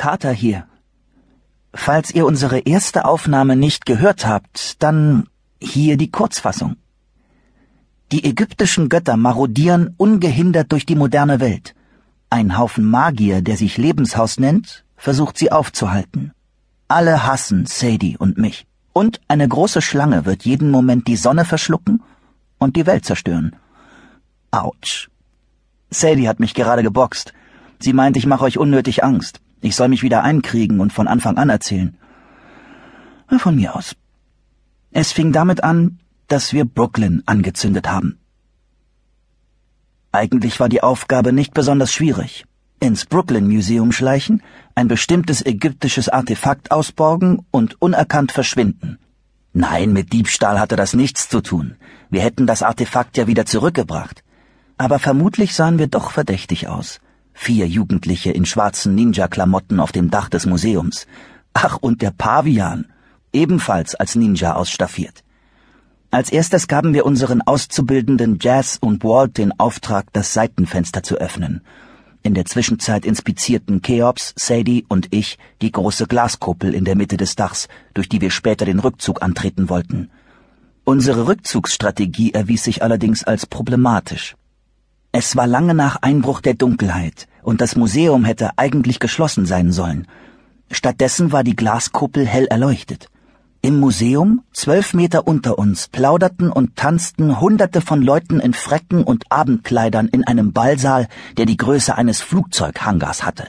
Carter hier. Falls ihr unsere erste Aufnahme nicht gehört habt, dann hier die Kurzfassung. Die ägyptischen Götter marodieren ungehindert durch die moderne Welt. Ein Haufen Magier, der sich Lebenshaus nennt, versucht sie aufzuhalten. Alle hassen Sadie und mich. Und eine große Schlange wird jeden Moment die Sonne verschlucken und die Welt zerstören. Autsch. Sadie hat mich gerade geboxt. Sie meint, ich mache euch unnötig Angst. Ich soll mich wieder einkriegen und von Anfang an erzählen. Von mir aus. Es fing damit an, dass wir Brooklyn angezündet haben. Eigentlich war die Aufgabe nicht besonders schwierig. Ins Brooklyn Museum schleichen, ein bestimmtes ägyptisches Artefakt ausborgen und unerkannt verschwinden. Nein, mit Diebstahl hatte das nichts zu tun. Wir hätten das Artefakt ja wieder zurückgebracht. Aber vermutlich sahen wir doch verdächtig aus. Vier Jugendliche in schwarzen Ninja-Klamotten auf dem Dach des Museums. Ach, und der Pavian, ebenfalls als Ninja ausstaffiert. Als erstes gaben wir unseren Auszubildenden Jazz und Walt den Auftrag, das Seitenfenster zu öffnen. In der Zwischenzeit inspizierten Cheops, Sadie und ich die große Glaskuppel in der Mitte des Dachs, durch die wir später den Rückzug antreten wollten. Unsere Rückzugsstrategie erwies sich allerdings als problematisch. Es war lange nach Einbruch der Dunkelheit, und das Museum hätte eigentlich geschlossen sein sollen. Stattdessen war die Glaskuppel hell erleuchtet. Im Museum, zwölf Meter unter uns, plauderten und tanzten Hunderte von Leuten in Frecken und Abendkleidern in einem Ballsaal, der die Größe eines Flugzeughangars hatte.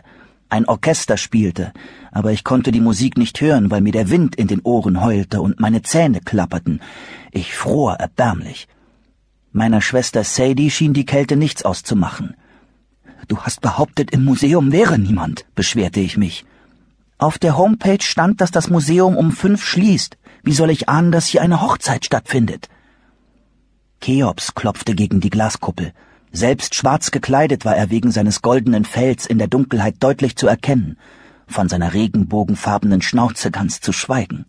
Ein Orchester spielte, aber ich konnte die Musik nicht hören, weil mir der Wind in den Ohren heulte und meine Zähne klapperten. Ich fror erbärmlich. Meiner Schwester Sadie schien die Kälte nichts auszumachen. Du hast behauptet, im Museum wäre niemand, beschwerte ich mich. Auf der Homepage stand, dass das Museum um fünf schließt. Wie soll ich ahnen, dass hier eine Hochzeit stattfindet? Cheops klopfte gegen die Glaskuppel. Selbst schwarz gekleidet war er wegen seines goldenen Fells in der Dunkelheit deutlich zu erkennen, von seiner regenbogenfarbenen Schnauze ganz zu schweigen.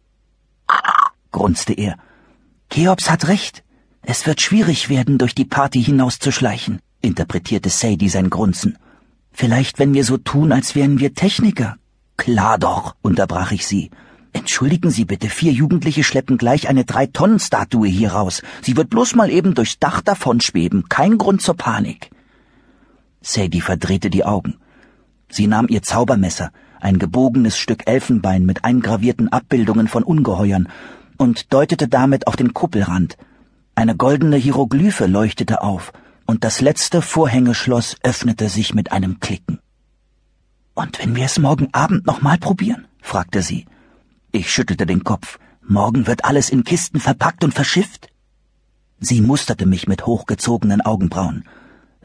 grunzte er. Cheops hat recht. Es wird schwierig werden, durch die Party hinauszuschleichen, interpretierte Sadie sein Grunzen. Vielleicht, wenn wir so tun, als wären wir Techniker. Klar doch, unterbrach ich sie. Entschuldigen Sie bitte, vier Jugendliche schleppen gleich eine Drei-Tonnen-Statue hier raus. Sie wird bloß mal eben durchs Dach davonschweben. Kein Grund zur Panik. Sadie verdrehte die Augen. Sie nahm ihr Zaubermesser, ein gebogenes Stück Elfenbein mit eingravierten Abbildungen von Ungeheuern, und deutete damit auf den Kuppelrand – eine goldene Hieroglyphe leuchtete auf, und das letzte Vorhängeschloss öffnete sich mit einem Klicken. Und wenn wir es morgen Abend nochmal probieren? fragte sie. Ich schüttelte den Kopf. Morgen wird alles in Kisten verpackt und verschifft? Sie musterte mich mit hochgezogenen Augenbrauen.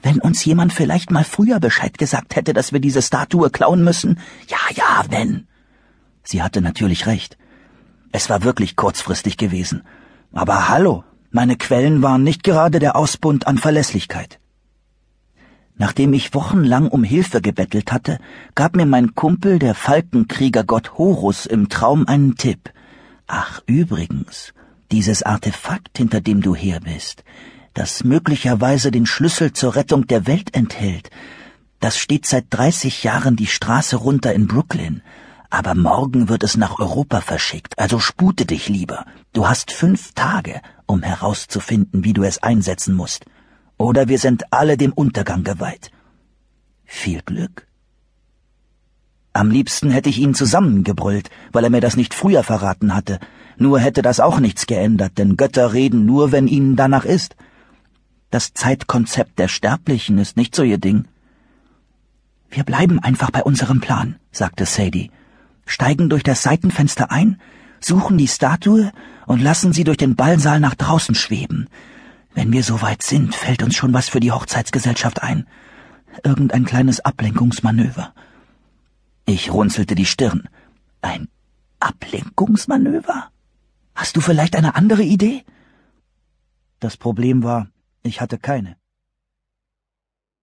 Wenn uns jemand vielleicht mal früher Bescheid gesagt hätte, dass wir diese Statue klauen müssen? Ja, ja, wenn. Sie hatte natürlich recht. Es war wirklich kurzfristig gewesen. Aber hallo, meine Quellen waren nicht gerade der Ausbund an Verlässlichkeit. Nachdem ich wochenlang um Hilfe gebettelt hatte, gab mir mein Kumpel, der Falkenkriegergott Horus, im Traum einen Tipp. Ach, übrigens, dieses Artefakt, hinter dem du her bist, das möglicherweise den Schlüssel zur Rettung der Welt enthält, das steht seit 30 Jahren die Straße runter in Brooklyn aber morgen wird es nach Europa verschickt, also spute dich lieber. Du hast fünf Tage, um herauszufinden, wie du es einsetzen musst. Oder wir sind alle dem Untergang geweiht. Viel Glück. Am liebsten hätte ich ihn zusammengebrüllt, weil er mir das nicht früher verraten hatte. Nur hätte das auch nichts geändert, denn Götter reden nur, wenn ihnen danach ist. Das Zeitkonzept der Sterblichen ist nicht so ihr Ding. Wir bleiben einfach bei unserem Plan, sagte Sadie steigen durch das Seitenfenster ein, suchen die Statue und lassen sie durch den Ballsaal nach draußen schweben. Wenn wir so weit sind, fällt uns schon was für die Hochzeitsgesellschaft ein. Irgendein kleines Ablenkungsmanöver. Ich runzelte die Stirn. Ein Ablenkungsmanöver? Hast du vielleicht eine andere Idee? Das Problem war, ich hatte keine.